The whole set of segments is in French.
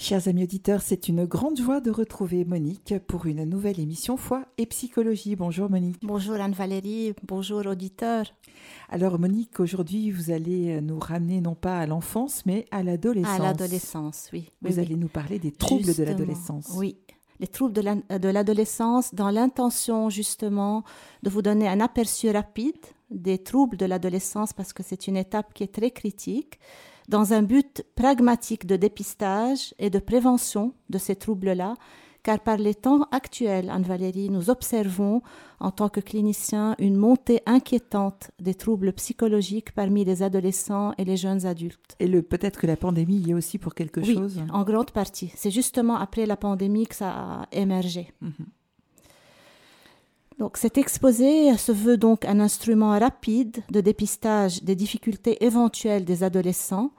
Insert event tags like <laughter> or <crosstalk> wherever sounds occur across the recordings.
Chers amis auditeurs, c'est une grande joie de retrouver Monique pour une nouvelle émission Foi et Psychologie. Bonjour Monique. Bonjour Anne-Valérie, bonjour auditeurs. Alors Monique, aujourd'hui vous allez nous ramener non pas à l'enfance mais à l'adolescence. À l'adolescence, oui. Vous allez nous parler des troubles de l'adolescence. Oui, les troubles de l'adolescence dans l'intention justement de vous donner un aperçu rapide des troubles de l'adolescence parce que c'est une étape qui est très critique dans un but pragmatique de dépistage et de prévention de ces troubles-là, car par les temps actuels, Anne-Valérie, nous observons en tant que cliniciens une montée inquiétante des troubles psychologiques parmi les adolescents et les jeunes adultes. Et le, peut-être que la pandémie y est aussi pour quelque oui, chose en grande partie. C'est justement après la pandémie que ça a émergé. Mhm. Donc cet exposé se veut donc un instrument rapide de dépistage des difficultés éventuelles des adolescents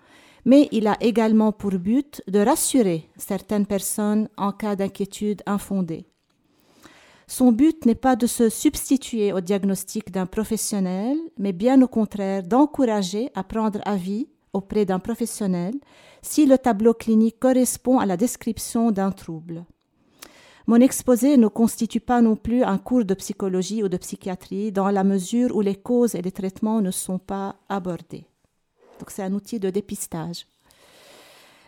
mais il a également pour but de rassurer certaines personnes en cas d'inquiétude infondée. Son but n'est pas de se substituer au diagnostic d'un professionnel, mais bien au contraire d'encourager à prendre avis auprès d'un professionnel si le tableau clinique correspond à la description d'un trouble. Mon exposé ne constitue pas non plus un cours de psychologie ou de psychiatrie dans la mesure où les causes et les traitements ne sont pas abordés. Donc c'est un outil de dépistage.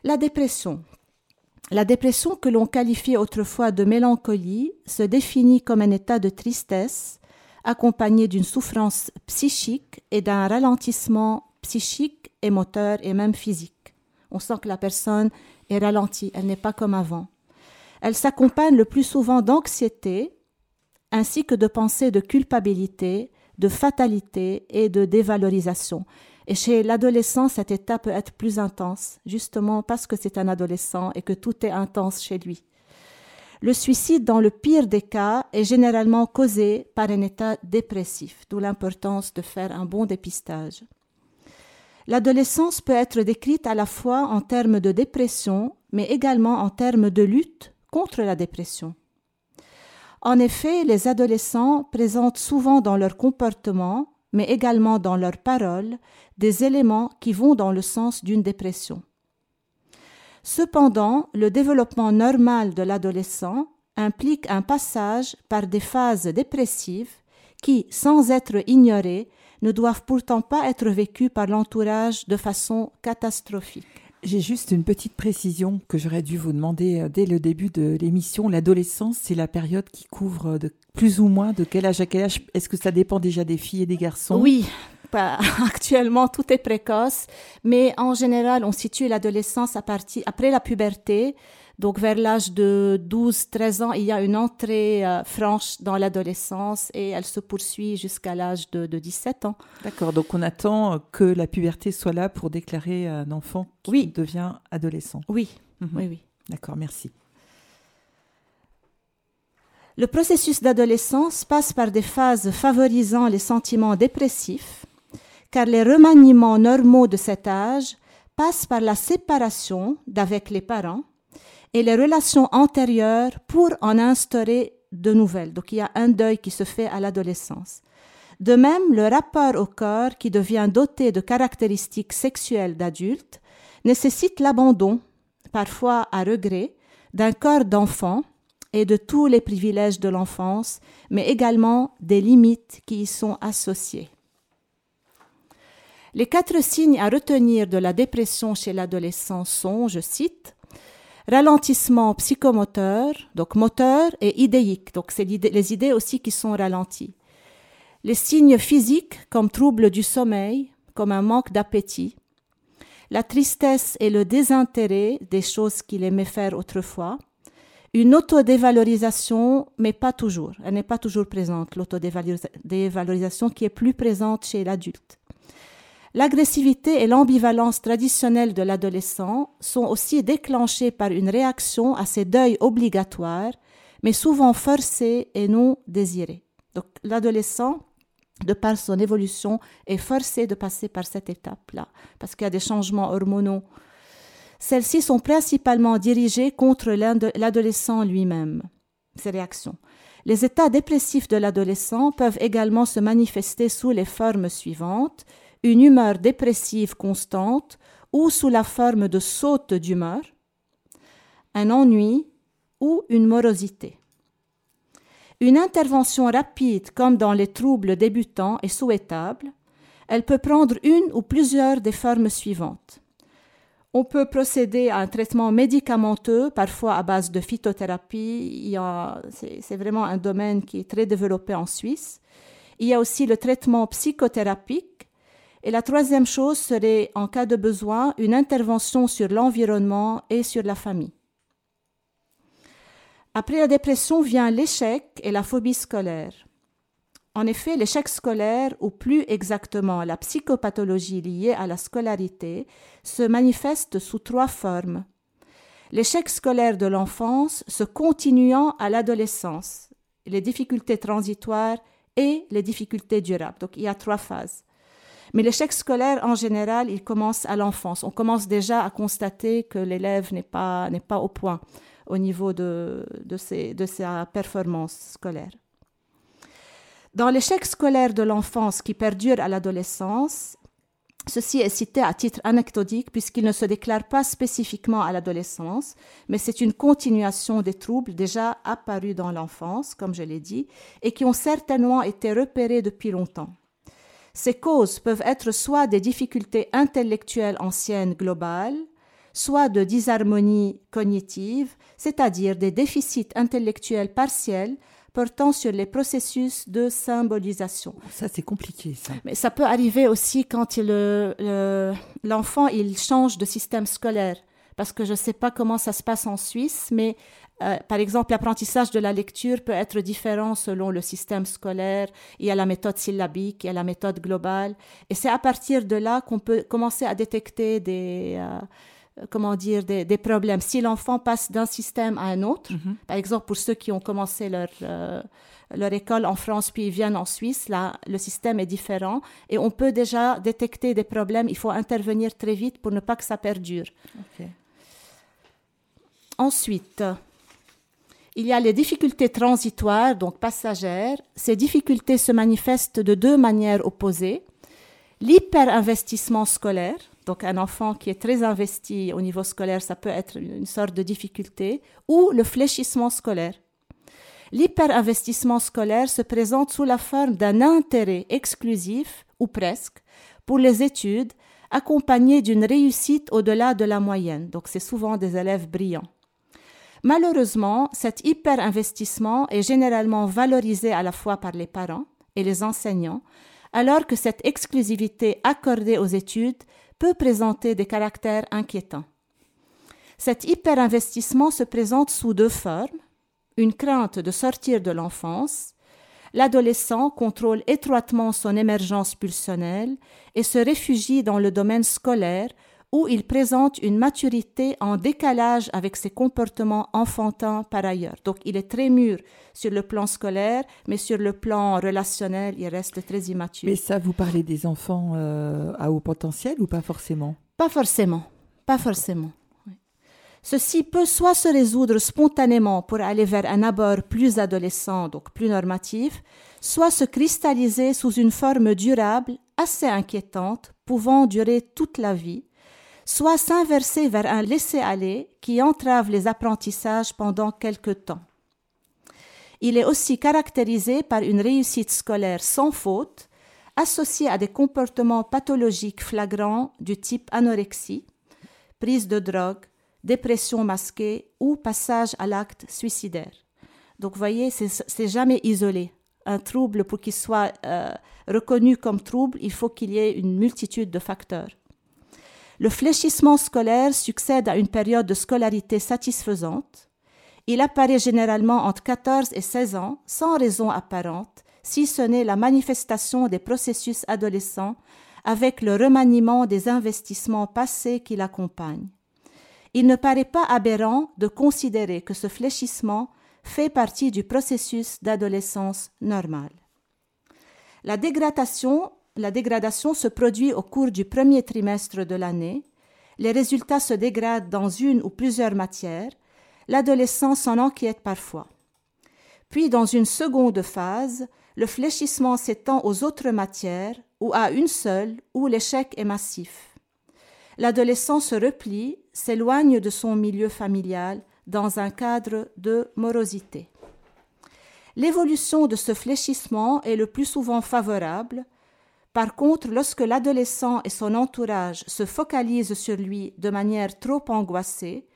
La dépression. La dépression que l'on qualifiait autrefois de mélancolie se définit comme un état de tristesse accompagné d'une souffrance psychique et d'un ralentissement psychique et moteur et même physique. On sent que la personne est ralentie, elle n'est pas comme avant. Elle s'accompagne le plus souvent d'anxiété ainsi que de pensées de culpabilité, de fatalité et de dévalorisation. Et chez l'adolescent, cet état peut être plus intense, justement parce que c'est un adolescent et que tout est intense chez lui. Le suicide, dans le pire des cas, est généralement causé par un état dépressif, d'où l'importance de faire un bon dépistage. L'adolescence peut être décrite à la fois en termes de dépression, mais également en termes de lutte contre la dépression. En effet, les adolescents présentent souvent dans leur comportement mais également dans leurs paroles, des éléments qui vont dans le sens d'une dépression. Cependant, le développement normal de l'adolescent implique un passage par des phases dépressives qui, sans être ignorées, ne doivent pourtant pas être vécues par l'entourage de façon catastrophique. J'ai juste une petite précision que j'aurais dû vous demander euh, dès le début de l'émission. L'adolescence, c'est la période qui couvre de plus ou moins de quel âge à quel âge? Est-ce que ça dépend déjà des filles et des garçons? Oui, <laughs> actuellement tout est précoce, mais en général, on situe l'adolescence à partir après la puberté donc vers l'âge de 12-13 ans, il y a une entrée euh, franche dans l'adolescence et elle se poursuit jusqu'à l'âge de, 17 ans. D'accord, donc on attend que la puberté soit là pour déclarer un enfant qui devient adolescent. Oui, mhm. oui, oui. D'accord, merci. Le processus d'adolescence passe par des phases favorisant les sentiments dépressifs, car les remaniements normaux de cet âge passent par la séparation d'avec les parents, et les relations antérieures pour en instaurer de nouvelles. Donc il y a un deuil qui se fait à l'adolescence. De même, le rapport au corps, qui devient doté de caractéristiques sexuelles d'adultes, nécessite l'abandon, parfois à regret, d'un corps d'enfant et de tous les privilèges de l'enfance, mais également des limites qui y sont associées. Les quatre signes à retenir de la dépression chez l'adolescent sont, je cite, ralentissement psychomoteur, donc moteur et idéique, donc c'est les idées aussi qui sont ralenties. Les signes physiques comme trouble du sommeil, comme un manque d'appétit, la tristesse et le désintérêt des choses qu'il aimait faire autrefois, une autodévalorisation, mais pas toujours, elle n'est pas toujours présente, l'autodévalorisation qui est plus présente chez l'adulte. L'agressivité et l'ambivalence traditionnelle de l'adolescent sont aussi déclenchées par une réaction à ces deuils obligatoires, mais souvent forcés et non désirés. Donc l'adolescent, de par son évolution, est forcé de passer par cette étape-là, parce qu'il y a des changements hormonaux. Celles-ci sont principalement dirigées contre l'adolescent lui-même, ces réactions. Les états dépressifs de l'adolescent peuvent également se manifester sous les formes suivantes une humeur dépressive constante ou sous la forme de sautes d'humeur, un ennui ou une morosité. Une intervention rapide, comme dans les troubles débutants, est souhaitable. Elle peut prendre une ou plusieurs des formes suivantes. On peut procéder à un traitement médicamenteux, parfois à base de phytothérapie. C'est vraiment un domaine qui est très développé en Suisse. Il y a aussi le traitement psychothérapique. Et la troisième chose serait, en cas de besoin, une intervention sur l'environnement et sur la famille. Après la dépression vient l'échec et la phobie scolaire. En effet, l'échec scolaire, ou plus exactement la psychopathologie liée à la scolarité, se manifeste sous trois formes. L'échec scolaire de l'enfance se continuant à l'adolescence, les difficultés transitoires et les difficultés durables. Donc il y a trois phases. Mais l'échec scolaire, en général, il commence à l'enfance. On commence déjà à constater que l'élève n'est pas, au point au niveau de, de sa performance scolaire. Dans l'échec scolaire de l'enfance qui perdure à l'adolescence, ceci est cité à titre anecdotique puisqu'il ne se déclare pas spécifiquement à l'adolescence, mais c'est une continuation des troubles déjà apparus dans l'enfance, comme je l'ai dit, et qui ont certainement été repérés depuis longtemps. Ces causes peuvent être soit des difficultés intellectuelles anciennes globales, soit de disharmonie cognitive, c'est-à-dire des déficits intellectuels partiels portant sur les processus de symbolisation. Ça, c'est compliqué, ça. Mais ça peut arriver aussi quand l'enfant il change de système scolaire. Parce que je ne sais pas comment ça se passe en Suisse, mais euh, par exemple, l'apprentissage de la lecture peut être différent selon le système scolaire. Il y a la méthode syllabique, il y a la méthode globale. Et c'est à partir de là qu'on peut commencer à détecter des, euh, comment dire, des, problèmes. Si l'enfant passe d'un système à un autre, mhm. par exemple pour ceux qui ont commencé leur, euh, leur école en France puis ils viennent en Suisse, là, le système est différent et on peut déjà détecter des problèmes. Il faut intervenir très vite pour ne pas que ça perdure. Ensuite, il y a les difficultés transitoires, donc passagères. Ces difficultés se manifestent de deux manières opposées. L'hyperinvestissement scolaire, donc un enfant qui est très investi au niveau scolaire, ça peut être une sorte de difficulté, ou le fléchissement scolaire. L'hyperinvestissement scolaire se présente sous la forme d'un intérêt exclusif, ou presque, pour les études, accompagné d'une réussite au-delà de la moyenne. Donc c'est souvent des élèves brillants. Malheureusement, cet hyperinvestissement est généralement valorisé à la fois par les parents et les enseignants, alors que cette exclusivité accordée aux études peut présenter des caractères inquiétants. Cet hyperinvestissement se présente sous deux formes. Une crainte de sortir de l'enfance. L'adolescent contrôle étroitement son émergence pulsionnelle et se réfugie dans le domaine scolaire où il présente une maturité en décalage avec ses comportements enfantins par ailleurs. Donc il est très mûr sur le plan scolaire, mais sur le plan relationnel, il reste très immature. Mais ça, vous parlez des enfants euh, à haut potentiel ou pas forcément? Pas forcément, pas forcément. Ceci peut soit se résoudre spontanément pour aller vers un abord plus adolescent, donc plus normatif, soit se cristalliser sous une forme durable, assez inquiétante, pouvant durer toute la vie, soit s'inverser vers un laisser-aller qui entrave les apprentissages pendant quelque temps. Il est aussi caractérisé par une réussite scolaire sans faute, associée à des comportements pathologiques flagrants du type anorexie, prise de drogue, dépression masquée ou passage à l'acte suicidaire. Donc, voyez, c'est jamais isolé. Un trouble, pour qu'il soit euh, reconnu comme trouble, il faut qu'il y ait une multitude de facteurs. Le fléchissement scolaire succède à une période de scolarité satisfaisante. Il apparaît généralement entre 14 et 16 ans, sans raison apparente, si ce n'est la manifestation des processus adolescents avec le remaniement des investissements passés qui l'accompagnent. Il ne paraît pas aberrant de considérer que ce fléchissement fait partie du processus d'adolescence normale. La dégradation, la dégradation se produit au cours du premier trimestre de l'année. Les résultats se dégradent dans une ou plusieurs matières l'adolescent s'en inquiète parfois. Puis, dans une seconde phase, le fléchissement s'étend aux autres matières, ou à une seule, où l'échec est massif. L'adolescent se replie, s'éloigne de son milieu familial, dans un cadre de morosité. L'évolution de ce fléchissement est le plus souvent favorable. Par contre, lorsque l'adolescent et son entourage se focalisent sur lui de manière trop angoissée,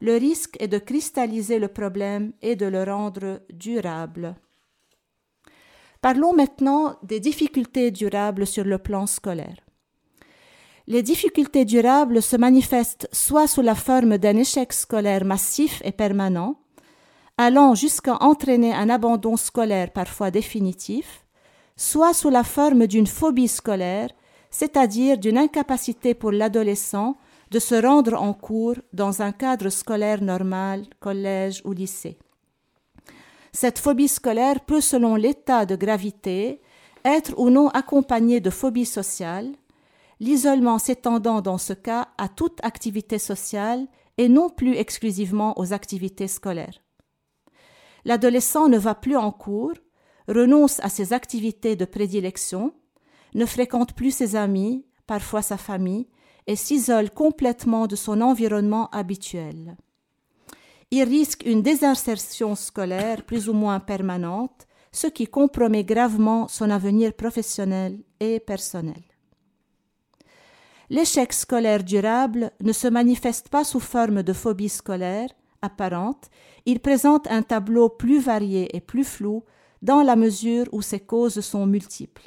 le risque est de cristalliser le problème et de le rendre durable. Parlons maintenant des difficultés durables sur le plan scolaire. Les difficultés durables se manifestent soit sous la forme d'un échec scolaire massif et permanent, allant jusqu'à entraîner un abandon scolaire parfois définitif, soit sous la forme d'une phobie scolaire, c'est-à-dire d'une incapacité pour l'adolescent de se rendre en cours dans un cadre scolaire normal, collège ou lycée. Cette phobie scolaire peut, selon l'état de gravité, être ou non accompagnée de phobie sociale, l'isolement s'étendant dans ce cas à toute activité sociale et non plus exclusivement aux activités scolaires. L'adolescent ne va plus en cours, renonce à ses activités de prédilection, ne fréquente plus ses amis, parfois sa famille, et s'isole complètement de son environnement habituel. Il risque une désinsertion scolaire plus ou moins permanente, ce qui compromet gravement son avenir professionnel et personnel. L'échec scolaire durable ne se manifeste pas sous forme de phobie scolaire apparente, il présente un tableau plus varié et plus flou dans la mesure où ses causes sont multiples.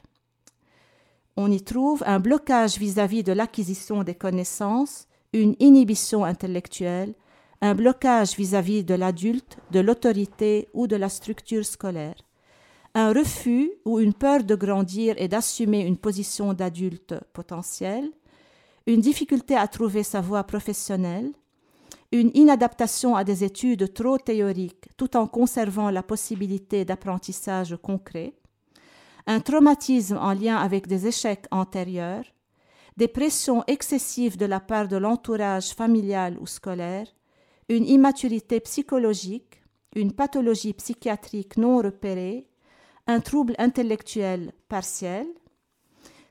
On y trouve un blocage vis-à-vis de l'acquisition des connaissances, une inhibition intellectuelle, un blocage vis-à-vis de l'adulte, de l'autorité ou de la structure scolaire, un refus ou une peur de grandir et d'assumer une position d'adulte potentiel, une difficulté à trouver sa voie professionnelle, une inadaptation à des études trop théoriques tout en conservant la possibilité d'apprentissage concret, un traumatisme en lien avec des échecs antérieurs, des pressions excessives de la part de l'entourage familial ou scolaire, une immaturité psychologique, une pathologie psychiatrique non repérée, un trouble intellectuel partiel.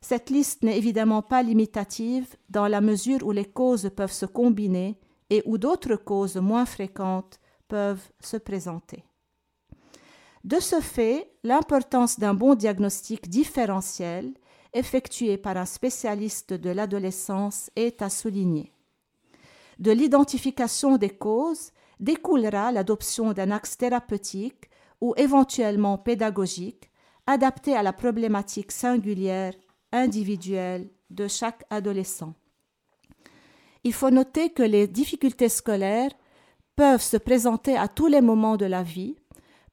Cette liste n'est évidemment pas limitative dans la mesure où les causes peuvent se combiner et où d'autres causes moins fréquentes peuvent se présenter. De ce fait, l'importance d'un bon diagnostic différentiel effectué par un spécialiste de l'adolescence est à souligner. De l'identification des causes découlera l'adoption d'un axe thérapeutique ou éventuellement pédagogique adapté à la problématique singulière, individuelle de chaque adolescent. Il faut noter que les difficultés scolaires peuvent se présenter à tous les moments de la vie,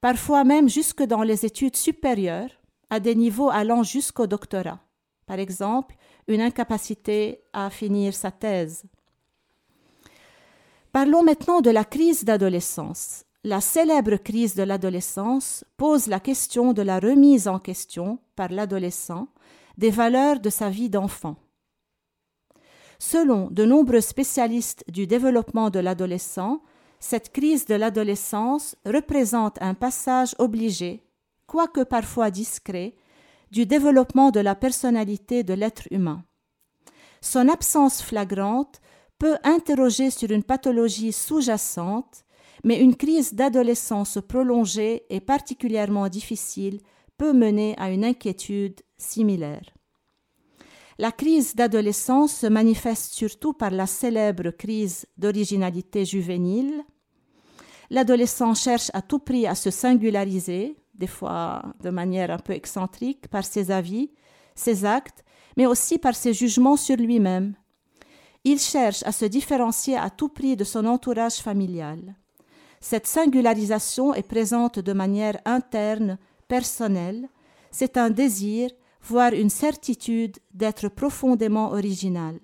parfois même jusque dans les études supérieures, à des niveaux allant jusqu'au doctorat. Par exemple, une incapacité à finir sa thèse. Parlons maintenant de la crise d'adolescence. La célèbre crise de l'adolescence pose la question de la remise en question par l'adolescent des valeurs de sa vie d'enfant. Selon de nombreux spécialistes du développement de l'adolescent, cette crise de l'adolescence représente un passage obligé, quoique parfois discret, du développement de la personnalité de l'être humain. Son absence flagrante peut interroger sur une pathologie sous-jacente, mais une crise d'adolescence prolongée et particulièrement difficile peut mener à une inquiétude similaire. La crise d'adolescence se manifeste surtout par la célèbre crise d'originalité juvénile, L'adolescent cherche à tout prix à se singulariser, des fois de manière un peu excentrique, par ses avis, ses actes, mais aussi par ses jugements sur lui-même. Il cherche à se différencier à tout prix de son entourage familial. Cette singularisation est présente de manière interne, personnelle. C'est un désir, voire une certitude d'être profondément original,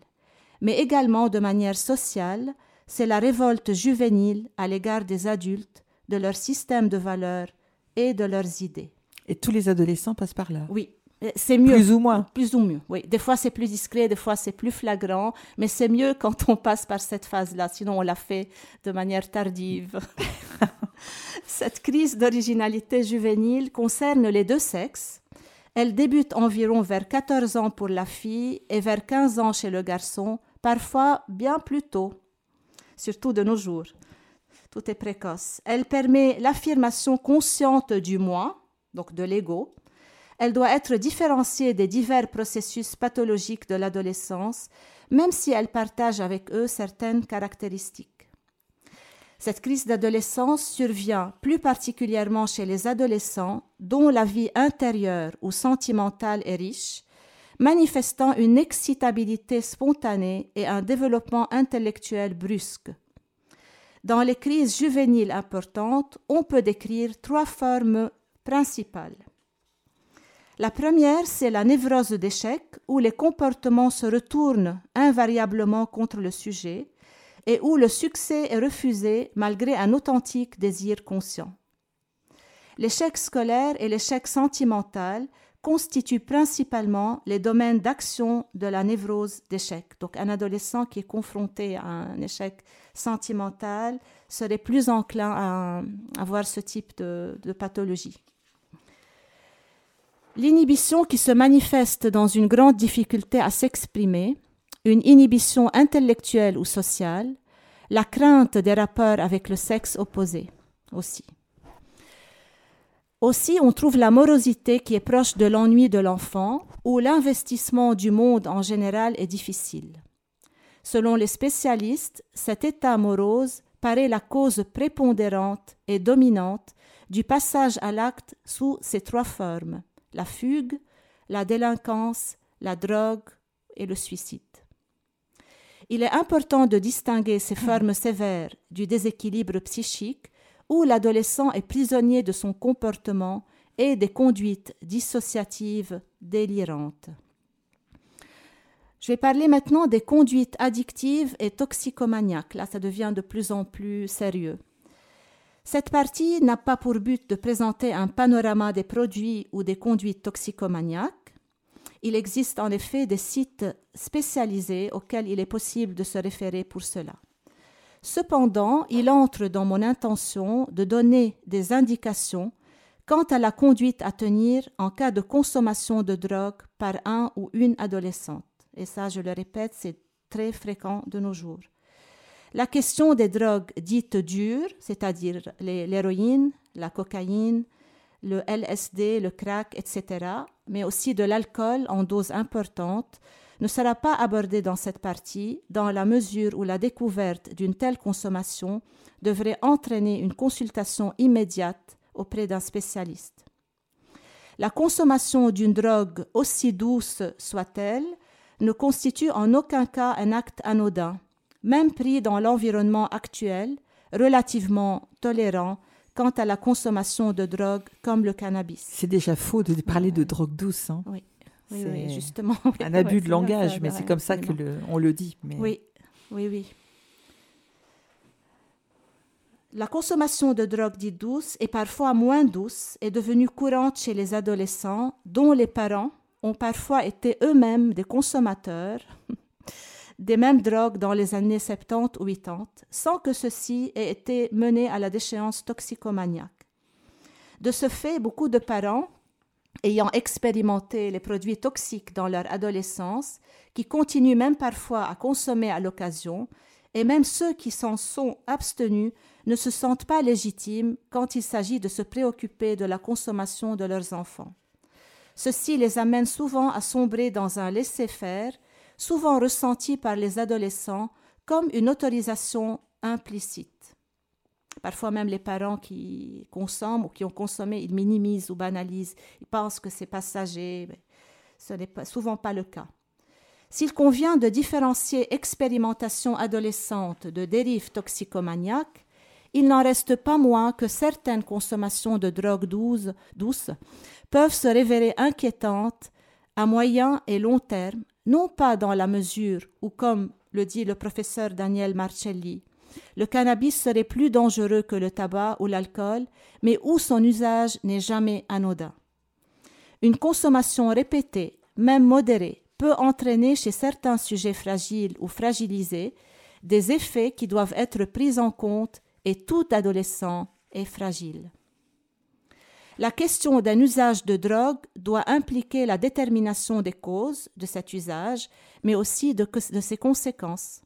mais également de manière sociale, c'est la révolte juvénile à l'égard des adultes, de leur système de valeurs et de leurs idées. Et tous les adolescents passent par là. Oui, c'est mieux. Plus ou moins. Plus ou mieux, oui. Des fois, c'est plus discret, des fois, c'est plus flagrant, mais c'est mieux quand on passe par cette phase-là. Sinon, on l'a fait de manière tardive. <laughs> cette crise d'originalité juvénile concerne les deux sexes. Elle débute environ vers 14 ans pour la fille et vers 15 ans chez le garçon, parfois bien plus tôt surtout de nos jours. tout est précoce. Elle permet l'affirmation consciente du moi, donc de l'ego. Elle doit être différenciée des divers processus pathologiques de l'adolescence, même si elle partage avec eux certaines caractéristiques. Cette crise d'adolescence survient plus particulièrement chez les adolescents dont la vie intérieure ou sentimentale est riche, manifestant une excitabilité spontanée et un développement intellectuel brusque. Dans les crises juvéniles importantes, on peut décrire trois formes principales. La première, c'est la névrose d'échec, où les comportements se retournent invariablement contre le sujet et où le succès est refusé malgré un authentique désir conscient. L'échec scolaire et l'échec sentimental constituent principalement les domaines d'action de la névrose d'échec. Donc un adolescent qui est confronté à un échec sentimental serait plus enclin à avoir ce type de, de pathologie. L'inhibition qui se manifeste dans une grande difficulté à s'exprimer, une inhibition intellectuelle ou sociale, la crainte des rapports avec le sexe opposé aussi. Aussi, on trouve la morosité qui est proche de l'ennui de l'enfant, où l'investissement du monde en général est difficile. Selon les spécialistes, cet état morose paraît la cause prépondérante et dominante du passage à l'acte sous ces trois formes la fugue, la délinquance, la drogue et le suicide. Il est important de distinguer ces formes sévères du déséquilibre psychique où l'adolescent est prisonnier de son comportement et des conduites dissociatives délirantes. Je vais parler maintenant des conduites addictives et toxicomaniaques. Là, ça devient de plus en plus sérieux. Cette partie n'a pas pour but de présenter un panorama des produits ou des conduites toxicomaniaques. Il existe en effet des sites spécialisés auxquels il est possible de se référer pour cela. Cependant, il entre dans mon intention de donner des indications quant à la conduite à tenir en cas de consommation de drogue par un ou une adolescente. Et ça, je le répète, c'est très fréquent de nos jours. La question des drogues dites dures, c'est-à-dire l'héroïne, la cocaïne, le LSD, le crack, etc., mais aussi de l'alcool en dose importante, ne sera pas abordé dans cette partie dans la mesure où la découverte d'une telle consommation devrait entraîner une consultation immédiate auprès d'un spécialiste. La consommation d'une drogue, aussi douce soit-elle, ne constitue en aucun cas un acte anodin, même pris dans l'environnement actuel, relativement tolérant quant à la consommation de drogue comme le cannabis. C'est déjà faux de parler de drogue douce. Hein. Oui. Oui, justement. Un <laughs> abus de langage, mais c'est comme ça que le, on le dit. Mais... Oui, oui, oui. La consommation de drogue dite douce et parfois moins douce est devenue courante chez les adolescents dont les parents ont parfois été eux-mêmes des consommateurs des mêmes drogues dans les années 70 ou 80, sans que ceci ait été mené à la déchéance toxicomaniaque. De ce fait, beaucoup de parents ayant expérimenté les produits toxiques dans leur adolescence, qui continuent même parfois à consommer à l'occasion, et même ceux qui s'en sont abstenus ne se sentent pas légitimes quand il s'agit de se préoccuper de la consommation de leurs enfants. Ceci les amène souvent à sombrer dans un laisser-faire, souvent ressenti par les adolescents comme une autorisation implicite. Parfois même les parents qui consomment ou qui ont consommé, ils minimisent ou banalisent. Ils pensent que c'est passager. Ce n'est souvent pas le cas. S'il convient de différencier expérimentation adolescente de dérive toxicomaniaque, il n'en reste pas moins que certaines consommations de drogues douces, douces peuvent se révéler inquiétantes à moyen et long terme, non pas dans la mesure où, comme le dit le professeur Daniel Marcelli, le cannabis serait plus dangereux que le tabac ou l'alcool, mais où son usage n'est jamais anodin. Une consommation répétée, même modérée, peut entraîner chez certains sujets fragiles ou fragilisés des effets qui doivent être pris en compte et tout adolescent est fragile. La question d'un usage de drogue doit impliquer la détermination des causes de cet usage, mais aussi de, de ses conséquences.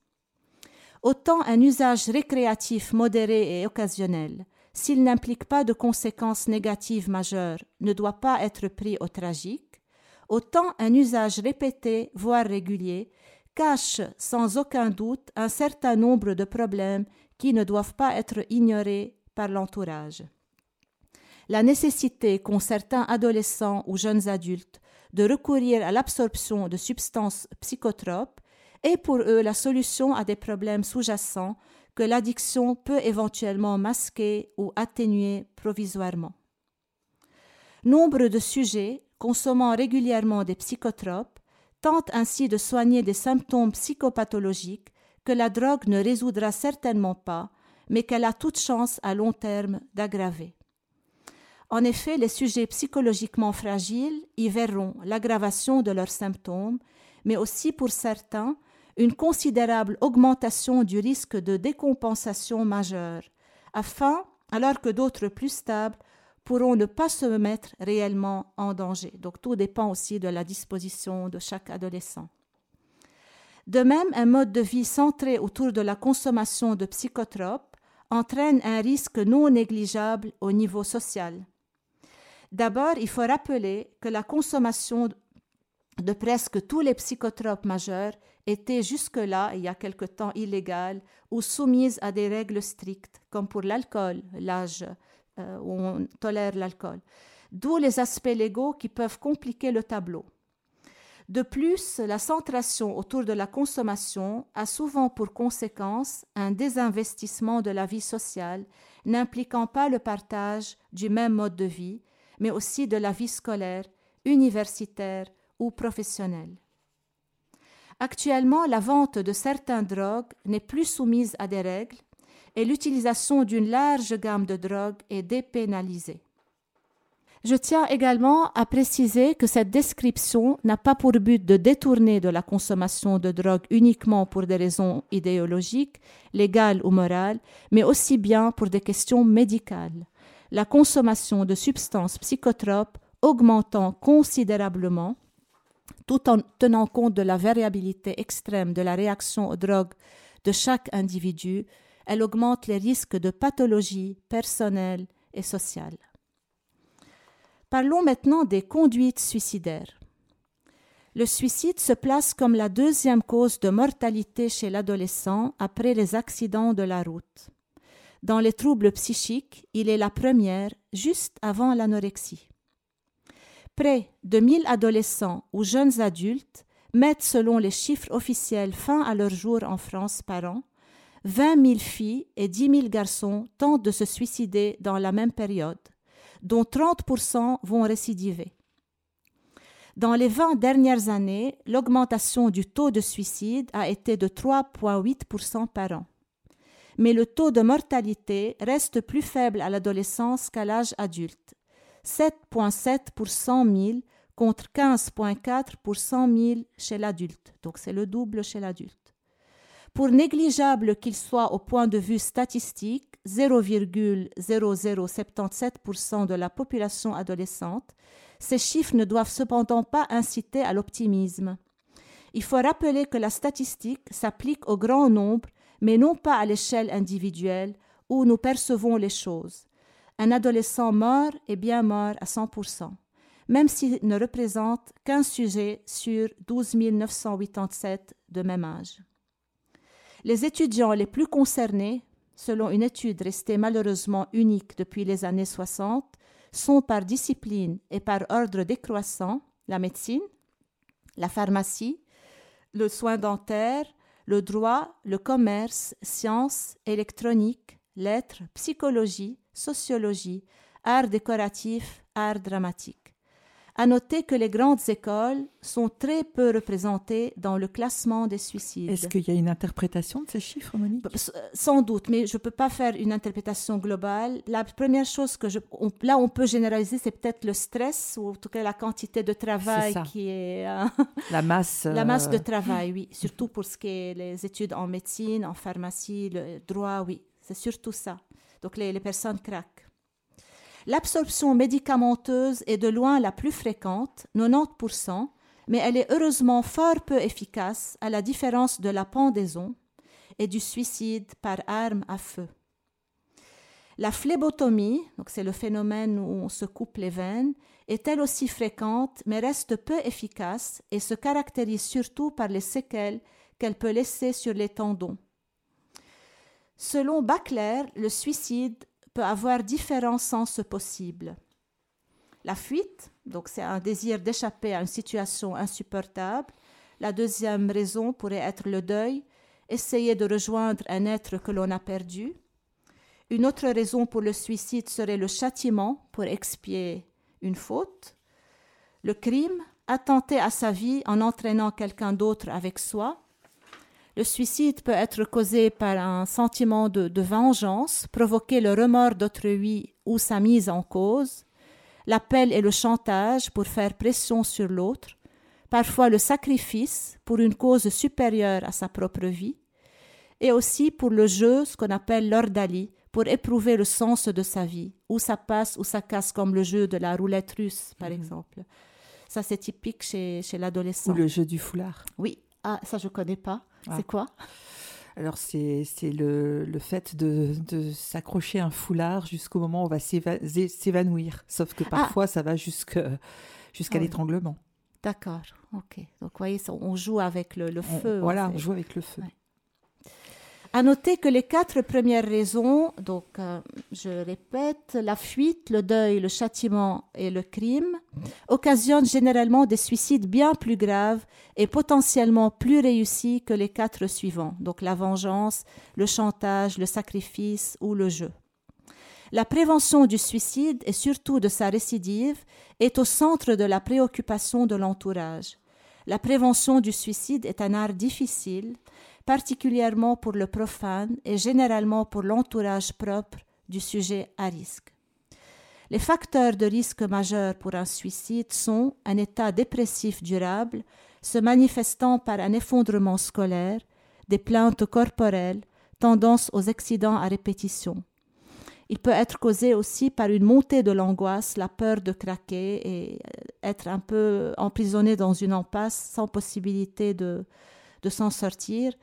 autant un usage récréatif modéré et occasionnel, s'il n'implique pas de conséquences négatives majeures, ne doit pas être pris au tragique, autant un usage répété, voire régulier, cache sans aucun doute un certain nombre de problèmes qui ne doivent pas être ignorés par l'entourage. La nécessité qu'ont certains adolescents ou jeunes adultes de recourir à l'absorption de substances psychotropes est pour eux la solution à des problèmes sous-jacents que l'addiction peut éventuellement masquer ou atténuer provisoirement. Nombre de sujets consommant régulièrement des psychotropes tentent ainsi de soigner des symptômes psychopathologiques que la drogue ne résoudra certainement pas, mais qu'elle a toute chance à long terme d'aggraver. En effet, les sujets psychologiquement fragiles y verront l'aggravation de leurs symptômes, mais aussi pour certains une considérable augmentation du risque de décompensation majeure, afin, alors que d'autres plus stables pourront ne pas se mettre réellement en danger. Donc tout dépend aussi de la disposition de chaque adolescent. De même, un mode de vie centré autour de la consommation de psychotropes entraîne un risque non négligeable au niveau social. D'abord, il faut rappeler que la consommation de presque tous les psychotropes majeurs était jusque-là, il y a quelque temps, illégale ou soumise à des règles strictes, comme pour l'alcool, l'âge euh, où on tolère l'alcool. D'où les aspects légaux qui peuvent compliquer le tableau. De plus, la centration autour de la consommation a souvent pour conséquence un désinvestissement de la vie sociale, n'impliquant pas le partage du même mode de vie, mais aussi de la vie scolaire, universitaire ou professionnelle. Actuellement, la vente de certaines drogues n'est plus soumise à des règles et l'utilisation d'une large gamme de drogues est dépénalisée. Je tiens également à préciser que cette description n'a pas pour but de détourner de la consommation de drogue uniquement pour des raisons idéologiques, légales ou morales, mais aussi bien pour des questions médicales. La consommation de substances psychotropes augmentant considérablement tout en tenant compte de la variabilité extrême de la réaction aux drogues de chaque individu, elle augmente les risques de pathologies personnelles et sociales. Parlons maintenant des conduites suicidaires. Le suicide se place comme la deuxième cause de mortalité chez l'adolescent après les accidents de la route. Dans les troubles psychiques, il est la première juste avant l'anorexie. Près de 1000 adolescents ou jeunes adultes mettent, selon les chiffres officiels, fin à leur jour en France par an. 20 000 filles et 10 000 garçons tentent de se suicider dans la même période, dont 30% vont récidiver. Dans les 20 dernières années, l'augmentation du taux de suicide a été de 3,8% par an. Mais le taux de mortalité reste plus faible à l'adolescence qu'à l'âge adulte, 7,7 pour 100 000 contre 15,4 pour 100 000 chez l'adulte. Donc c'est le double chez l'adulte. Pour négligeable qu'il soit au point de vue statistique, 0,0077% de la population adolescente, ces chiffres ne doivent cependant pas inciter à l'optimisme. Il faut rappeler que la statistique s'applique au grand nombre, mais non pas à l'échelle individuelle où nous percevons les choses. Un adolescent mort est bien mort à 100%, même s'il ne représente qu'un sujet sur 12 987 de même âge. Les étudiants les plus concernés, selon une étude restée malheureusement unique depuis les années 60, sont par discipline et par ordre décroissant la médecine, la pharmacie, le soin dentaire, le droit, le commerce, sciences, électronique, lettres, psychologie, sociologie, art décoratif, art dramatique. À noter que les grandes écoles sont très peu représentées dans le classement des suicides. Est-ce qu'il y a une interprétation de ces chiffres, Monique? Sans doute, mais je ne peux pas faire une interprétation globale. La première chose que je, là on peut généraliser, c'est peut-être le stress ou en tout cas la quantité de travail qui est euh, <laughs> la masse. <laughs> La masse de euh, travail, oui, <laughs> surtout pour ce qui est les études en médecine, en pharmacie, le droit, oui, c'est surtout ça. Donc les, personnes craquent. L'absorption médicamenteuse est de loin la plus fréquente, 90%, mais elle est heureusement fort peu efficace, à la différence de la pendaison, et du suicide par arme à feu. La phlébotomie, c'est le phénomène où on se coupe les veines, est elle aussi fréquente mais reste peu efficace et se caractérise surtout par les séquelles qu'elle peut laisser sur les tendons. Selon Bacler, le suicide peut avoir différents sens possibles. La fuite, donc c'est un désir d'échapper à une situation insupportable. La deuxième raison pourrait être le deuil, essayer de rejoindre un être que l'on a perdu. Une autre raison pour le suicide serait le châtiment pour expier une faute. Le crime, attenter à sa vie en entraînant quelqu'un d'autre avec soi. Le suicide peut être causé par un sentiment de, de vengeance, provoquer le remords d'autrui ou sa mise en cause, l'appel et le chantage pour faire pression sur l'autre, parfois le sacrifice pour une cause supérieure à sa propre vie, et aussi pour le jeu, ce qu'on appelle l'ordalie, pour éprouver le sens de sa vie, où ça passe, ou ça casse, comme le jeu de la roulette russe, par mhm. exemple. Ça, c'est typique chez, chez l'adolescent. Ou le jeu du foulard. Oui. Ah, ça, je connais pas. Ah. C'est quoi? Alors c'est le, le, fait de, de s'accrocher un foulard jusqu'au moment où on va s'évanouir. Sauf que ah. parfois ça va jusqu'à ah l'étranglement. D'accord, ok. Donc vous voyez, on joue avec le, le feu. voilà, on joue avec le feu. À noter que les quatre premières raisons, donc euh, je répète, la fuite, le deuil, le châtiment et le crime, occasionnent généralement des suicides bien plus graves et potentiellement plus réussis que les quatre suivants, donc la vengeance, le chantage, le sacrifice ou le jeu. La prévention du suicide et surtout de sa récidive est au centre de la préoccupation de l'entourage. La prévention du suicide est un art difficile particulièrement pour le profane et généralement pour l'entourage propre du sujet à risque. Les facteurs de risque majeurs pour un suicide sont un état dépressif durable, se manifestant par un effondrement scolaire, des plaintes corporelles, tendance aux accidents à répétition. Il peut être causé aussi par une montée de l'angoisse, la peur de craquer et être un peu emprisonné dans une impasse sans possibilité de, de s'en sortir.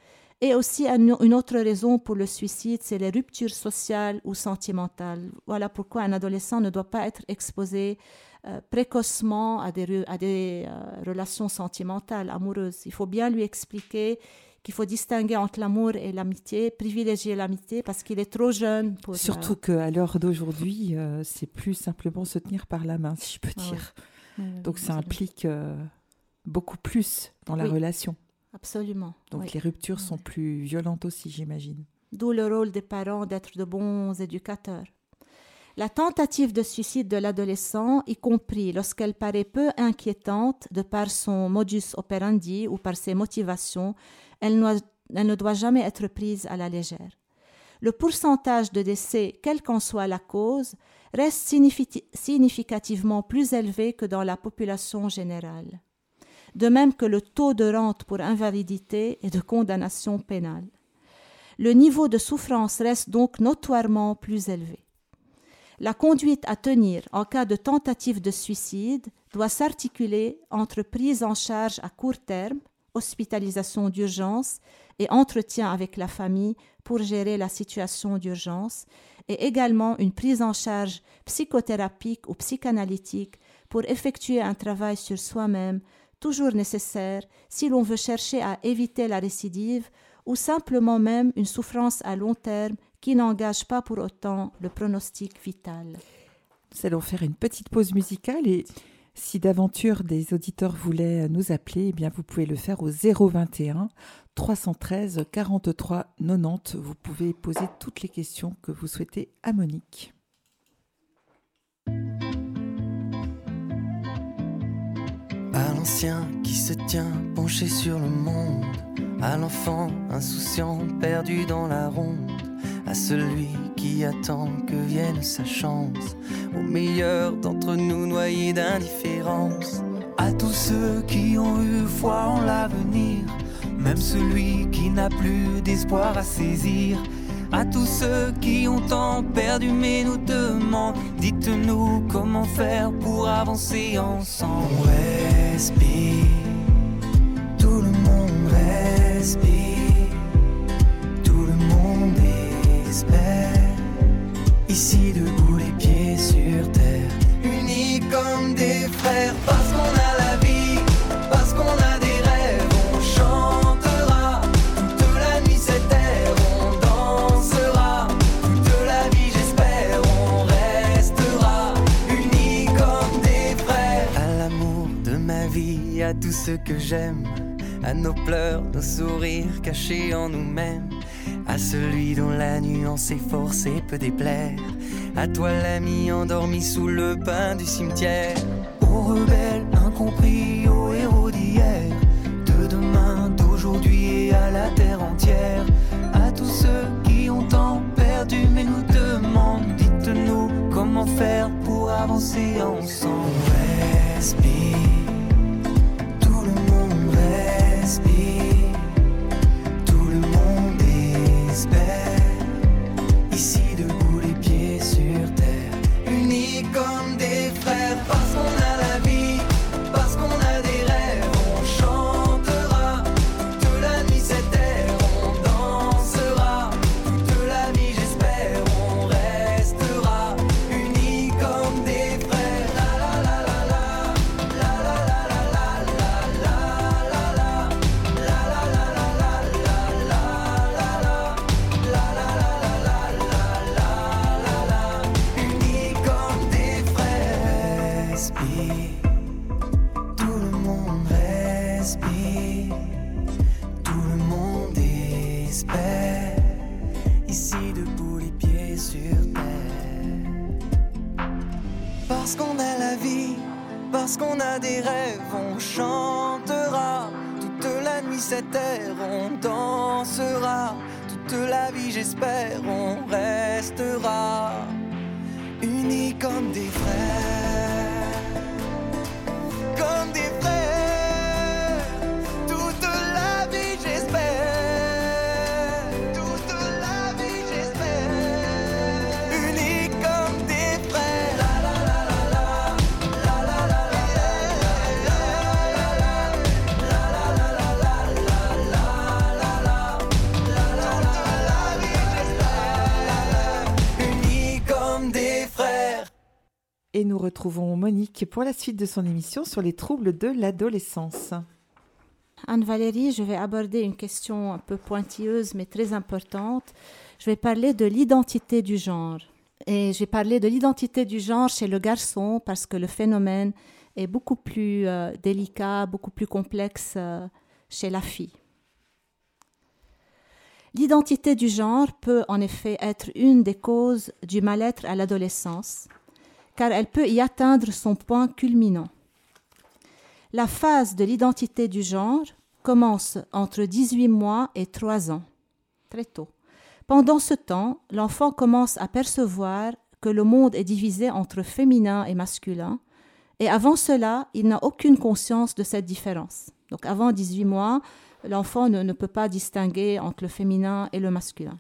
Et aussi une autre raison pour le suicide, c'est les ruptures sociales ou sentimentales. Voilà pourquoi un adolescent ne doit pas être exposé euh, précocement à des, à des euh, relations sentimentales, amoureuses. Il faut bien lui expliquer qu'il faut distinguer entre l'amour et l'amitié, privilégier l'amitié parce qu'il est trop jeune pour. Surtout euh, qu'à l'heure d'aujourd'hui, c'est plus simplement se tenir par la main, si je peux ah dire. Donc ça implique beaucoup plus dans la relation. Absolument. Donc les ruptures sont plus violentes aussi, j'imagine. D'où le rôle des parents d'être de bons éducateurs. La tentative de suicide de l'adolescent, y compris lorsqu'elle paraît peu inquiétante de par son modus operandi ou par ses motivations, elle, ne doit jamais être prise à la légère. Le pourcentage de décès, quelle qu'en soit la cause, reste significativement plus élevé que dans la population générale de même que le taux de rente pour invalidité et de condamnation pénale. Le niveau de souffrance reste donc notoirement plus élevé. La conduite à tenir en cas de tentative de suicide doit s'articuler entre prise en charge à court terme, hospitalisation d'urgence et entretien avec la famille pour gérer la situation d'urgence, et également une prise en charge psychothérapique ou psychanalytique pour effectuer un travail sur soi-même toujours nécessaire si l'on veut chercher à éviter la récidive ou simplement même une souffrance à long terme qui n'engage pas pour autant le pronostic vital. Nous allons faire une petite pause musicale et si d'aventure des auditeurs voulaient nous appeler, eh bien vous pouvez le faire au 021 313 43 90. Vous pouvez poser toutes les questions que vous souhaitez à Monique. À l'ancien qui se tient penché sur le monde, à l'enfant insouciant perdu dans la ronde, à celui qui attend que vienne sa chance, au meilleur d'entre nous noyés d'indifférence, à tous ceux qui ont eu foi en l'avenir, même celui qui n'a plus d'espoir à saisir à tous ceux qui ont tant perdu mais nous demandent, dites-nous comment faire pour avancer ensemble. On respire, tout le monde respire, espère. Ici debout les pieds sur terre, unis comme des frères, parce qu'on a tous ceux que j'aime, à nos pleurs, nos sourires cachés en nous-mêmes à celui dont la nuance est forcée peut déplaire, à toi l'ami endormi sous le pain du cimetière, aux rebelles incompris, aux héros d'hier, de demain, d'aujourd'hui et à la terre entière, à tous ceux qui ont tant perdu mais nous demandent, dites-nous comment faire pour avancer ensemble. Tout monde respire. Tout le monde espère. Parce qu'on a des rêves, on chantera. Toute la nuit cette terre, on dansera. Toute la vie, j'espère, on restera unis comme des frères, nous retrouvons Monique pour la suite de son émission sur les troubles de l'adolescence. Anne-Valérie, je vais aborder une question un peu pointilleuse mais très importante. Je vais parler de l'identité du genre. Et j'ai parlé de l'identité du genre chez le garçon parce que le phénomène est beaucoup plus euh, délicat, beaucoup plus complexe euh, chez la fille. L'identité du genre peut en effet être une des causes du mal-être à l'adolescence, car elle peut y atteindre son point culminant. La phase de l'identité du genre commence entre 18 mois et 3 ans, très tôt. Pendant ce temps, l'enfant commence à percevoir que le monde est divisé entre féminin et masculin, et avant cela, il n'a aucune conscience de cette différence. Donc avant 18 mois, l'enfant ne, ne peut pas distinguer entre le féminin et le masculin.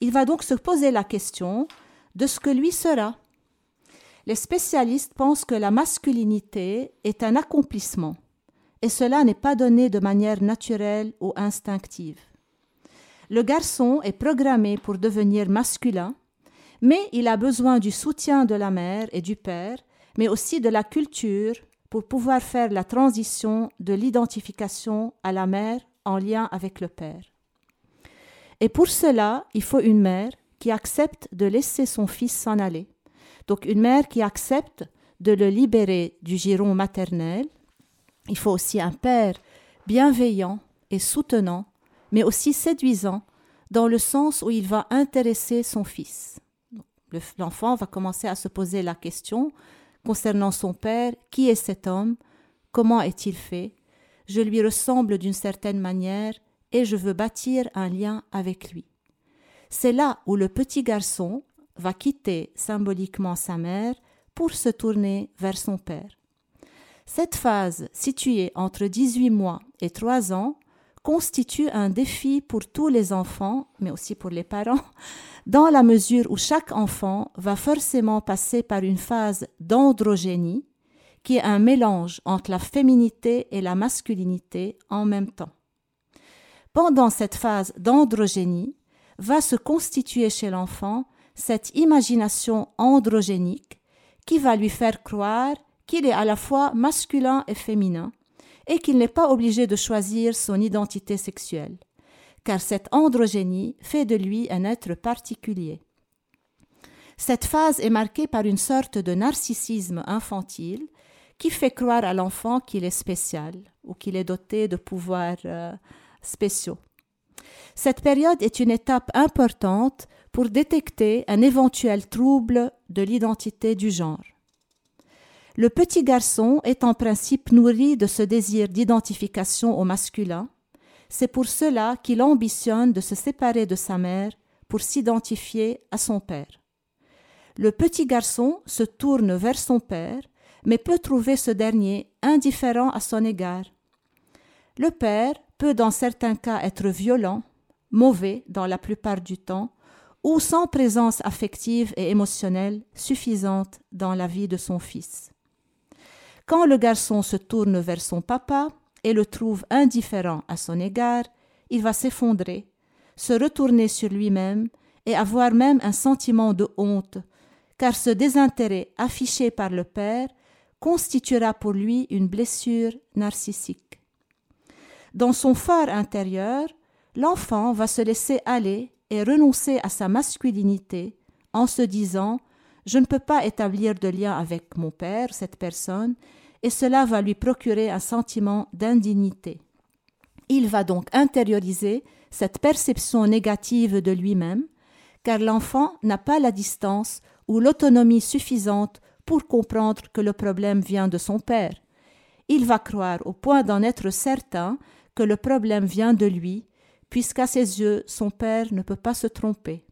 Il va donc se poser la question de ce que lui sera. Les spécialistes pensent que la masculinité est un accomplissement, et cela n'est pas donné de manière naturelle ou instinctive. Le garçon est programmé pour devenir masculin, mais il a besoin du soutien de la mère et du père, mais aussi de la culture pour pouvoir faire la transition de l'identification à la mère en lien avec le père. Et pour cela, il faut une mère qui accepte de laisser son fils s'en aller. Donc une mère qui accepte de le libérer du giron maternel. Il faut aussi un père bienveillant et soutenant, mais aussi séduisant, dans le sens où il va intéresser son fils. Le- L'enfant va commencer à se poser la question concernant son père, qui est cet homme, comment est-il fait, je lui ressemble d'une certaine manière et je veux bâtir un lien avec lui. C'est là où le petit garçon va quitter symboliquement sa mère pour se tourner vers son père. Cette phase, située entre 18 mois et 3 ans, constitue un défi pour tous les enfants, mais aussi pour les parents, <laughs> dans la mesure où chaque enfant va forcément passer par une phase d'androgénie, qui est un mélange entre la féminité et la masculinité en même temps. Pendant cette phase d'androgénie, va se constituer chez l'enfant cette imagination androgénique qui va lui faire croire qu'il est à la fois masculin et féminin et qu'il n'est pas obligé de choisir son identité sexuelle, car cette androgénie fait de lui un être particulier. Cette phase est marquée par une sorte de narcissisme infantile qui fait croire à l'enfant qu'il est spécial ou qu'il est doté de pouvoirs euh, spéciaux. Cette période est une étape importante pour détecter un éventuel trouble de l'identité du genre. Le petit garçon est en principe nourri de ce désir d'identification au masculin. C'est pour cela qu'il ambitionne de se séparer de sa mère pour s'identifier à son père. Le petit garçon se tourne vers son père, mais peut trouver ce dernier indifférent à son égard. Le père peut dans certains cas être violent, mauvais dans la plupart du temps, ou sans présence affective et émotionnelle suffisante dans la vie de son fils. Quand le garçon se tourne vers son papa et le trouve indifférent à son égard, il va s'effondrer, se retourner sur lui-même et avoir même un sentiment de honte, car ce désintérêt affiché par le père constituera pour lui une blessure narcissique. Dans son phare intérieur, l'enfant va se laisser aller et renoncer à sa masculinité en se disant Je ne peux pas établir de lien avec mon père, cette personne, et cela va lui procurer un sentiment d'indignité. Il va donc intérioriser cette perception négative de lui-même, car l'enfant n'a pas la distance ou l'autonomie suffisante pour comprendre que le problème vient de son père. Il va croire au point d'en être certain que le problème vient de lui, puisqu'à ses yeux son père ne peut pas se tromper.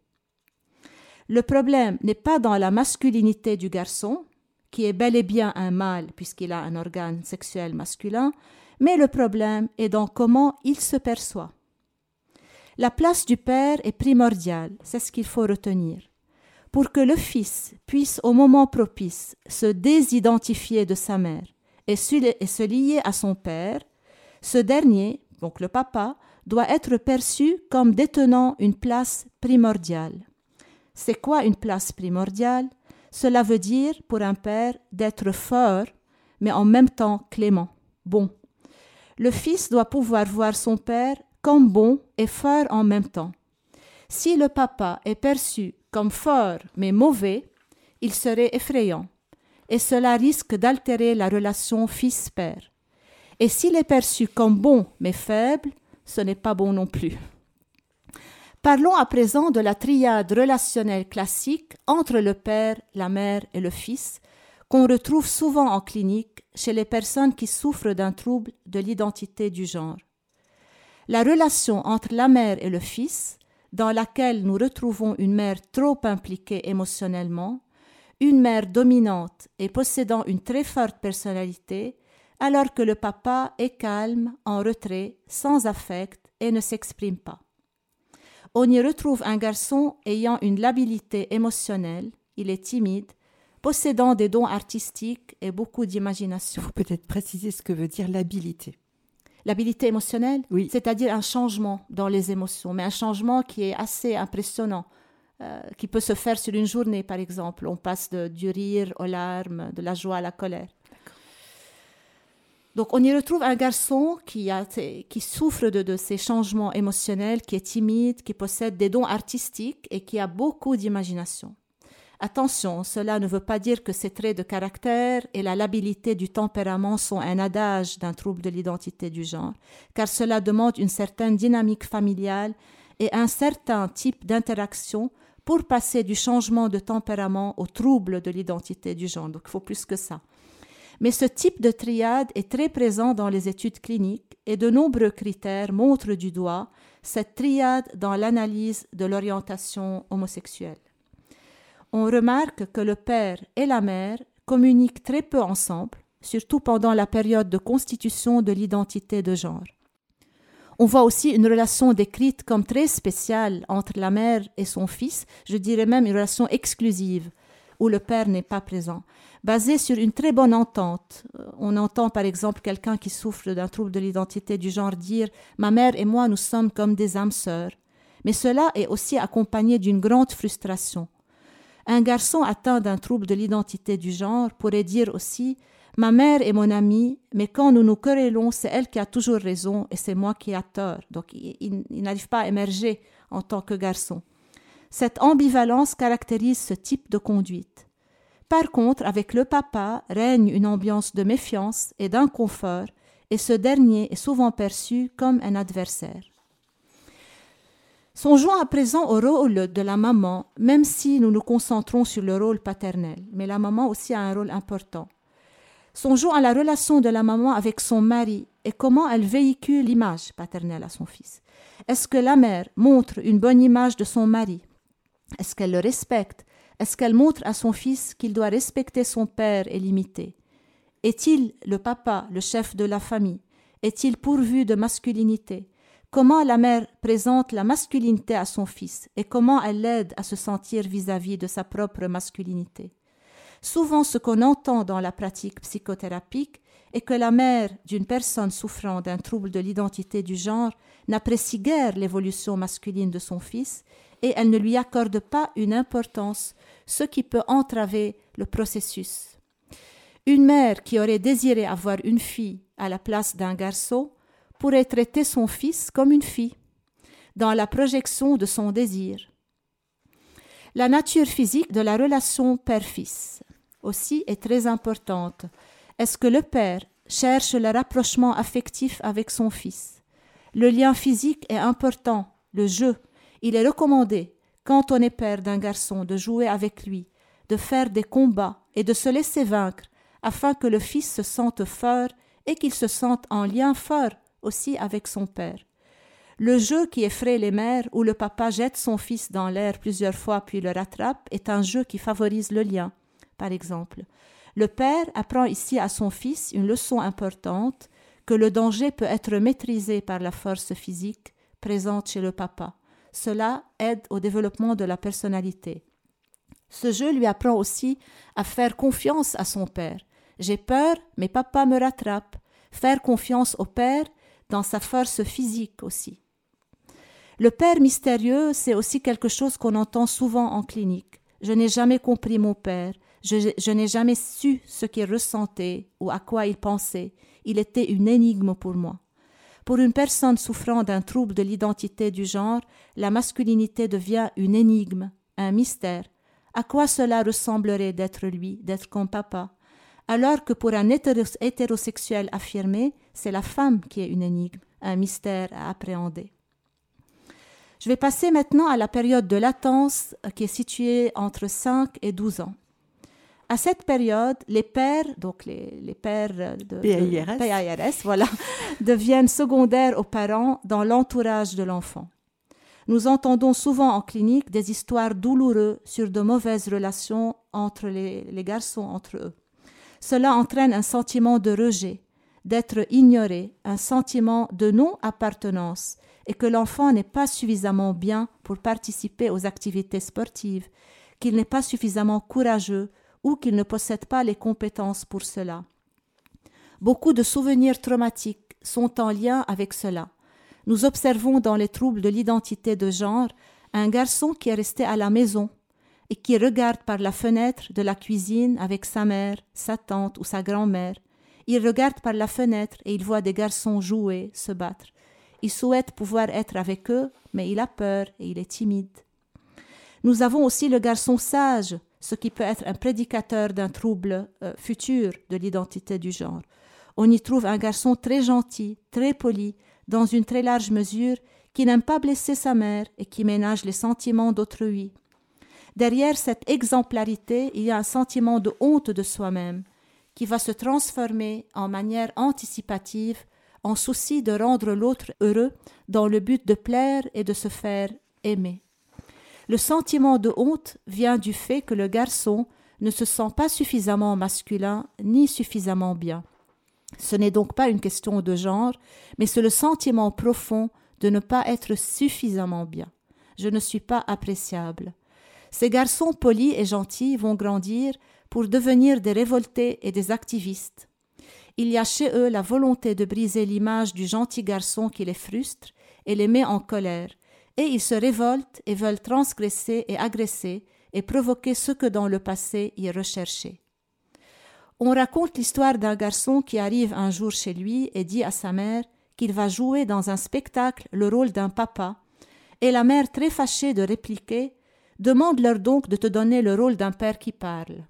Le problème n'est pas dans la masculinité du garçon, qui est bel et bien un mâle puisqu'il a un organe sexuel masculin, mais le problème est dans comment il se perçoit. La place du père est primordiale, c'est ce qu'il faut retenir. Pour que le fils puisse au moment propice se désidentifier de sa mère et se lier à son père, ce dernier, donc le papa, doit être perçu comme détenant une place primordiale. C'est quoi une place primordiale? Cela veut dire pour un père d'être fort, mais en même temps clément, bon. Le fils doit pouvoir voir son père comme bon et fort en même temps. Si le papa est perçu comme fort mais mauvais, il serait effrayant, et cela risque d'altérer la relation fils-père. Et s'il est perçu comme bon mais faible, ce n'est pas bon non plus. Parlons à présent de la triade relationnelle classique entre le père, la mère et le fils, qu'on retrouve souvent en clinique chez les personnes qui souffrent d'un trouble de l'identité du genre. La relation entre la mère et le fils, dans laquelle nous retrouvons une mère trop impliquée émotionnellement, une mère dominante et possédant une très forte personnalité, alors que le papa est calme, en retrait, sans affect et ne s'exprime pas on y retrouve un garçon ayant une labilité émotionnelle, il est timide, possédant des dons artistiques et beaucoup d'imagination. Il faut peut-être préciser ce que veut dire l'habilité. L'habilité émotionnelle, oui. c'est-à-dire un changement dans les émotions, mais un changement qui est assez impressionnant, euh, qui peut se faire sur une journée, par exemple. On passe de, du rire aux larmes, de la joie à la colère. Donc on y retrouve un garçon qui, souffre de, de, ces changements émotionnels, qui est timide, qui possède des dons artistiques et qui a beaucoup d'imagination. Attention, cela ne veut pas dire que ses traits de caractère et la labilité du tempérament sont un adage d'un trouble de l'identité du genre, car cela demande une certaine dynamique familiale et un certain type d'interaction pour passer du changement de tempérament au trouble de l'identité du genre. Donc il faut plus que ça. Mais ce type de triade est très présent dans les études cliniques et de nombreux critères montrent du doigt cette triade dans l'analyse de l'orientation homosexuelle. On remarque que le père et la mère communiquent très peu ensemble, surtout pendant la période de constitution de l'identité de genre. On voit aussi une relation décrite comme très spéciale entre la mère et son fils, je dirais même une relation exclusive, où le père n'est pas présent basé sur une très bonne entente. Euh, on entend par exemple quelqu'un qui souffre d'un trouble de l'identité du genre dire Ma mère et moi, nous sommes comme des âmes sœurs. mais cela est aussi accompagné d'une grande frustration. Un garçon atteint d'un trouble de l'identité du genre pourrait dire aussi Ma mère est mon amie, mais quand nous nous querellons, c'est elle qui a toujours raison et c'est moi qui ai tort. Donc il, n'arrive pas à émerger en tant que garçon. Cette ambivalence caractérise ce type de conduite. Par contre, avec le papa règne une ambiance de méfiance et d'inconfort, et ce dernier est souvent perçu comme un adversaire. Songeons à présent au rôle de la maman, même si nous nous concentrons sur le rôle paternel, mais la maman aussi a un rôle important. Songeons à la relation de la maman avec son mari et comment elle véhicule l'image paternelle à son fils. Est-ce que la mère montre une bonne image de son mari? Est-ce qu'elle le respecte? Est-ce qu'elle montre à son fils qu'il doit respecter son père et l'imiter? Est-il le papa, le chef de la famille? Est-il pourvu de masculinité? Comment la mère présente la masculinité à son fils et comment elle l'aide à se sentir vis-à-vis -vis de sa propre masculinité? Souvent, ce qu'on entend dans la pratique psychothérapique est que la mère d'une personne souffrant d'un trouble de l'identité du genre n'apprécie guère l'évolution masculine de son fils et elle ne lui accorde pas une importance, ce qui peut entraver le processus. Une mère qui aurait désiré avoir une fille à la place d'un garçon pourrait traiter son fils comme une fille, dans la projection de son désir. La nature physique de la relation père-fils aussi est très importante. Est-ce que le père cherche le rapprochement affectif avec son fils? Le lien physique est important, le jeu. Il est recommandé, quand on est père d'un garçon, de jouer avec lui, de faire des combats et de se laisser vaincre, afin que le fils se sente fort et qu'il se sente en lien fort aussi avec son père. Le jeu qui effraie les mères, où le papa jette son fils dans l'air plusieurs fois puis le rattrape, est un jeu qui favorise le lien par exemple. Le père apprend ici à son fils une leçon importante que le danger peut être maîtrisé par la force physique présente chez le papa. Cela aide au développement de la personnalité. Ce jeu lui apprend aussi à faire confiance à son père. J'ai peur, mais papa me rattrape. Faire confiance au père dans sa force physique aussi. Le père mystérieux, c'est aussi quelque chose qu'on entend souvent en clinique. Je n'ai jamais compris mon père. Je, n'ai jamais su ce qu'il ressentait ou à quoi il pensait. Il était une énigme pour moi. Pour une personne souffrant d'un trouble de l'identité du genre, la masculinité devient une énigme, un mystère. À quoi cela ressemblerait d'être lui, d'être comme papa? Alors que pour un hétérosexuel affirmé, c'est la femme qui est une énigme, un mystère à appréhender. Je vais passer maintenant à la période de latence qui est située entre 5 et 12 ans. À cette période, les pères, donc les, pères de PAIRS, voilà, <laughs> deviennent secondaires aux parents dans l'entourage de l'enfant. Nous entendons souvent en clinique des histoires douloureuses sur de mauvaises relations entre les, les garçons entre eux. Cela entraîne un sentiment de rejet, d'être ignoré, un sentiment de non-appartenance et que l'enfant n'est pas suffisamment bien pour participer aux activités sportives, qu'il n'est pas suffisamment courageux ou qu'il ne possède pas les compétences pour cela. Beaucoup de souvenirs traumatiques sont en lien avec cela. Nous observons dans les troubles de l'identité de genre un garçon qui est resté à la maison et qui regarde par la fenêtre de la cuisine avec sa mère, sa tante ou sa grand-mère. Il regarde par la fenêtre et il voit des garçons jouer, se battre. Il souhaite pouvoir être avec eux, mais il a peur et il est timide. Nous avons aussi le garçon sage ce qui peut être un prédicateur d'un trouble euh, futur de l'identité du genre. On y trouve un garçon très gentil, très poli, dans une très large mesure, qui n'aime pas blesser sa mère et qui ménage les sentiments d'autrui. Derrière cette exemplarité, il y a un sentiment de honte de soi-même, qui va se transformer en manière anticipative, en souci de rendre l'autre heureux, dans le but de plaire et de se faire aimer. Le sentiment de honte vient du fait que le garçon ne se sent pas suffisamment masculin ni suffisamment bien. Ce n'est donc pas une question de genre, mais c'est le sentiment profond de ne pas être suffisamment bien. Je ne suis pas appréciable. Ces garçons polis et gentils vont grandir pour devenir des révoltés et des activistes. Il y a chez eux la volonté de briser l'image du gentil garçon qui les frustre et les met en colère, et ils se révoltent et veulent transgresser et agresser et provoquer ce que dans le passé ils recherchaient. On raconte l'histoire d'un garçon qui arrive un jour chez lui et dit à sa mère qu'il va jouer dans un spectacle le rôle d'un papa, et la mère, très fâchée de répliquer, demande-leur donc de te donner le rôle d'un père qui parle.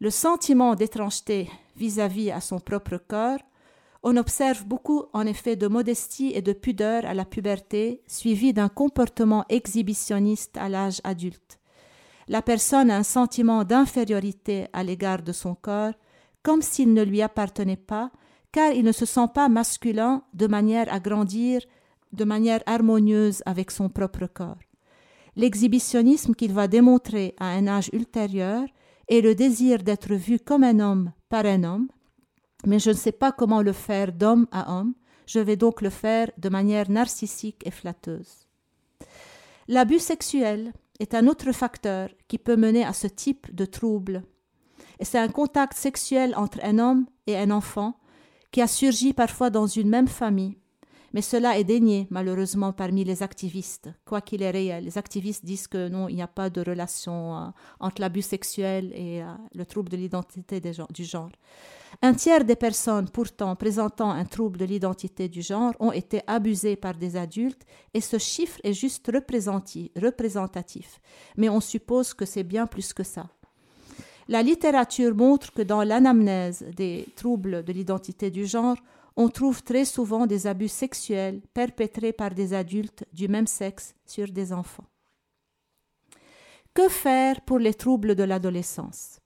Le sentiment d'étrangeté vis-à-vis à son propre corps, on observe beaucoup en effet de modestie et de pudeur à la puberté, suivi d'un comportement exhibitionniste à l'âge adulte. La personne a un sentiment d'infériorité à l'égard de son corps, comme s'il ne lui appartenait pas, car il ne se sent pas masculin de manière à grandir de manière harmonieuse avec son propre corps. L'exhibitionnisme qu'il va démontrer à un âge ultérieur est le désir d'être vu comme un homme par un homme, mais je ne sais pas comment le faire d'homme à homme, je vais donc le faire de manière narcissique et flatteuse. L'abus sexuel est un autre facteur qui peut mener à ce type de trouble. Et c'est un contact sexuel entre un homme et un enfant qui a surgi parfois dans une même famille. Mais cela est dénié, malheureusement, parmi les activistes, quoi qu'il est réel. Les activistes disent que non, il n'y a pas de relation euh, entre l'abus sexuel et euh, le trouble de l'identité du genre. Un tiers des personnes pourtant présentant un trouble de l'identité du genre ont été abusées par des adultes et ce chiffre est juste représentatif. Mais on suppose que c'est bien plus que ça. La littérature montre que dans l'anamnèse des troubles de l'identité du genre, on trouve très souvent des abus sexuels perpétrés par des adultes du même sexe sur des enfants. Que faire pour les troubles de l'adolescence?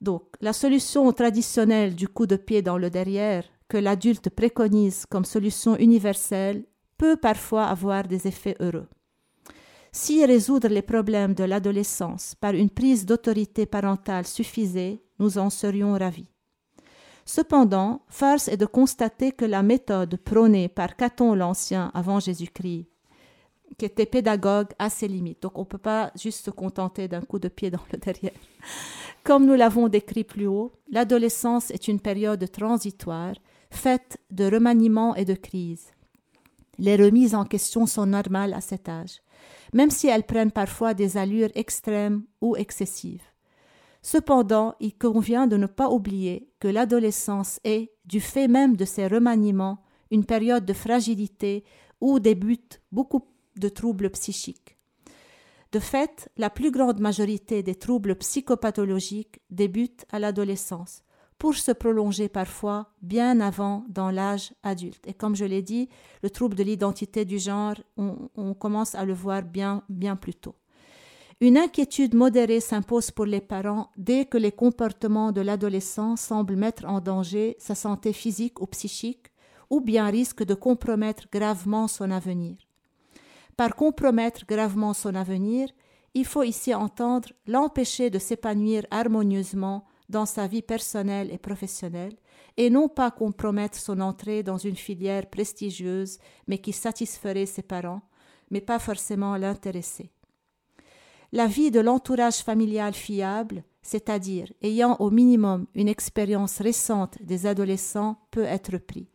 Donc, la solution traditionnelle du coup de pied dans le derrière, que l'adulte préconise comme solution universelle, peut parfois avoir des effets heureux. Si résoudre les problèmes de l'adolescence par une prise d'autorité parentale suffisait, nous en serions ravis. Cependant, force est de constater que la méthode prônée par Caton l'Ancien avant Jésus-Christ, qui était pédagogue, a ses limites. Donc on ne peut pas juste se contenter d'un coup de pied dans le derrière. Comme nous l'avons décrit plus haut, l'adolescence est une période transitoire, faite de remaniements et de crises. Les remises en question sont normales à cet âge même si elles prennent parfois des allures extrêmes ou excessives. Cependant, il convient de ne pas oublier que l'adolescence est, du fait même de ses remaniements, une période de fragilité où débutent beaucoup de troubles psychiques. De fait, la plus grande majorité des troubles psychopathologiques débutent à l'adolescence, pour se prolonger parfois bien avant dans l'âge adulte. Et comme je l'ai dit, le trouble de l'identité du genre, on, commence à le voir bien, bien plus tôt. Une inquiétude modérée s'impose pour les parents dès que les comportements de l'adolescent semblent mettre en danger sa santé physique ou psychique, ou bien risquent de compromettre gravement son avenir. Par compromettre gravement son avenir, il faut ici entendre l'empêcher de s'épanouir harmonieusement dans sa vie personnelle et professionnelle, et non pas compromettre son entrée dans une filière prestigieuse, mais qui satisferait ses parents, mais pas forcément l'intéresser. La vie de l'entourage familial fiable, c'est-à-dire ayant au minimum une expérience récente des adolescents, peut être pris.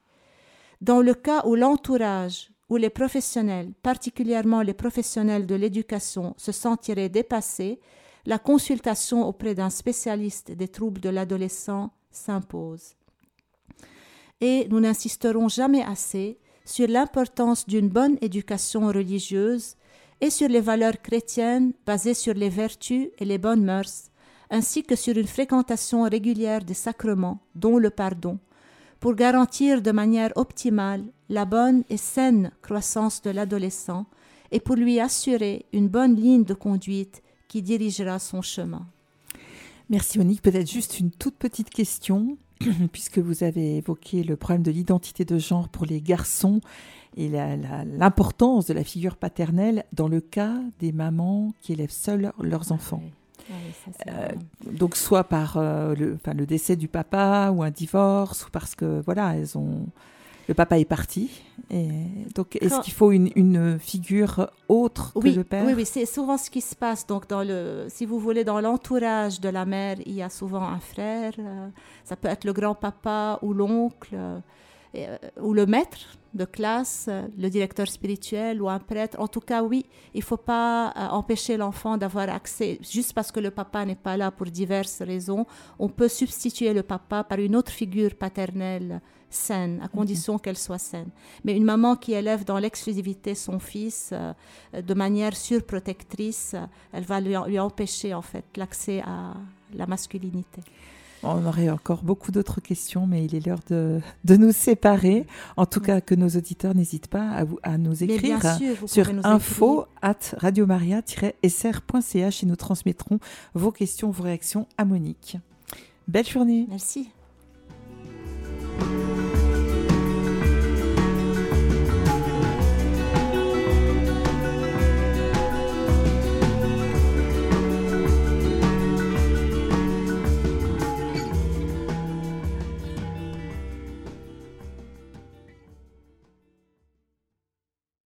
Dans le cas où l'entourage ou les professionnels, particulièrement les professionnels de l'éducation, se sentiraient dépassés, la consultation auprès d'un spécialiste des troubles de l'adolescent s'impose. Et nous n'insisterons jamais assez sur l'importance d'une bonne éducation religieuse et sur les valeurs chrétiennes basées sur les vertus et les bonnes mœurs, ainsi que sur une fréquentation régulière des sacrements, dont le pardon, pour garantir de manière optimale la bonne et saine croissance de l'adolescent et pour lui assurer une bonne ligne de conduite qui dirigera son chemin. Merci Monique. Peut-être juste une toute petite question, <clears throat> puisque vous avez évoqué le problème de l'identité de genre pour les garçons et l'importance de la figure paternelle dans le cas des mamans qui élèvent seules leurs enfants. Ah euh, donc soit par euh, le, le décès du papa ou un divorce, ou parce que voilà, elles ont le papa est parti. Et donc, est-ce qu'il faut une, figure autre que le père? Oui, oui c'est souvent ce qui se passe. Donc, dans le, si vous voulez, dans l'entourage de la mère, il y a souvent un frère. Euh, ça peut être le grand-papa ou l'oncle. ou le maître de classe, le directeur spirituel ou un prêtre. En tout cas, oui, il ne faut pas empêcher l'enfant d'avoir accès juste parce que le papa n'est pas là pour diverses raisons. On peut substituer le papa par une autre figure paternelle saine, à condition qu'elle soit saine. Mais une maman qui élève dans l'exclusivité son fils euh, de manière surprotectrice, elle va lui, lui empêcher en fait l'accès à la masculinité. On aurait encore beaucoup d'autres questions, mais il est l'heure de, de, nous séparer. En tout cas, que nos auditeurs n'hésitent pas à, vous, à nous écrire sur info at radiomaria-sr.ch et nous transmettrons vos questions, vos réactions à Monique. Belle journée. Merci.